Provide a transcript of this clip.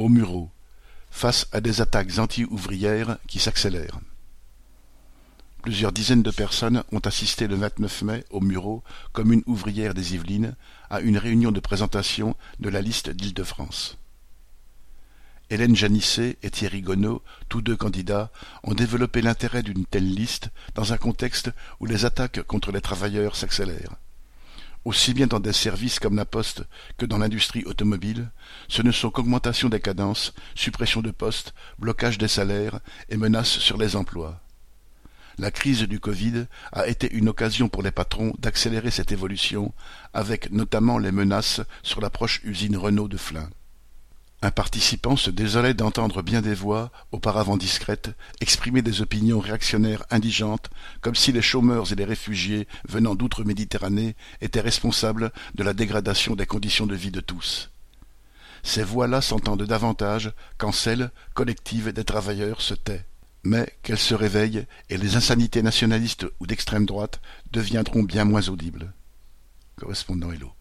Au Mureau, face à des attaques anti-ouvrières qui s'accélèrent. Plusieurs dizaines de personnes ont assisté le 29 mai au Mureau, commune ouvrière des Yvelines, à une réunion de présentation de la liste d'Île-de-France. Hélène Janisset et Thierry Gonneau, tous deux candidats, ont développé l'intérêt d'une telle liste dans un contexte où les attaques contre les travailleurs s'accélèrent. Aussi bien dans des services comme la Poste que dans l'industrie automobile, ce ne sont qu'augmentation des cadences, suppression de postes, blocage des salaires et menaces sur les emplois. La crise du Covid a été une occasion pour les patrons d'accélérer cette évolution, avec notamment les menaces sur la proche usine Renault de Flins. Un participant se désolait d'entendre bien des voix, auparavant discrètes, exprimer des opinions réactionnaires indigentes, comme si les chômeurs et les réfugiés venant d'outre-Méditerranée étaient responsables de la dégradation des conditions de vie de tous. Ces voix-là s'entendent davantage quand celles, collectives des travailleurs, se tait. Mais qu'elles se réveillent, et les insanités nationalistes ou d'extrême droite deviendront bien moins audibles. Correspondant Hello.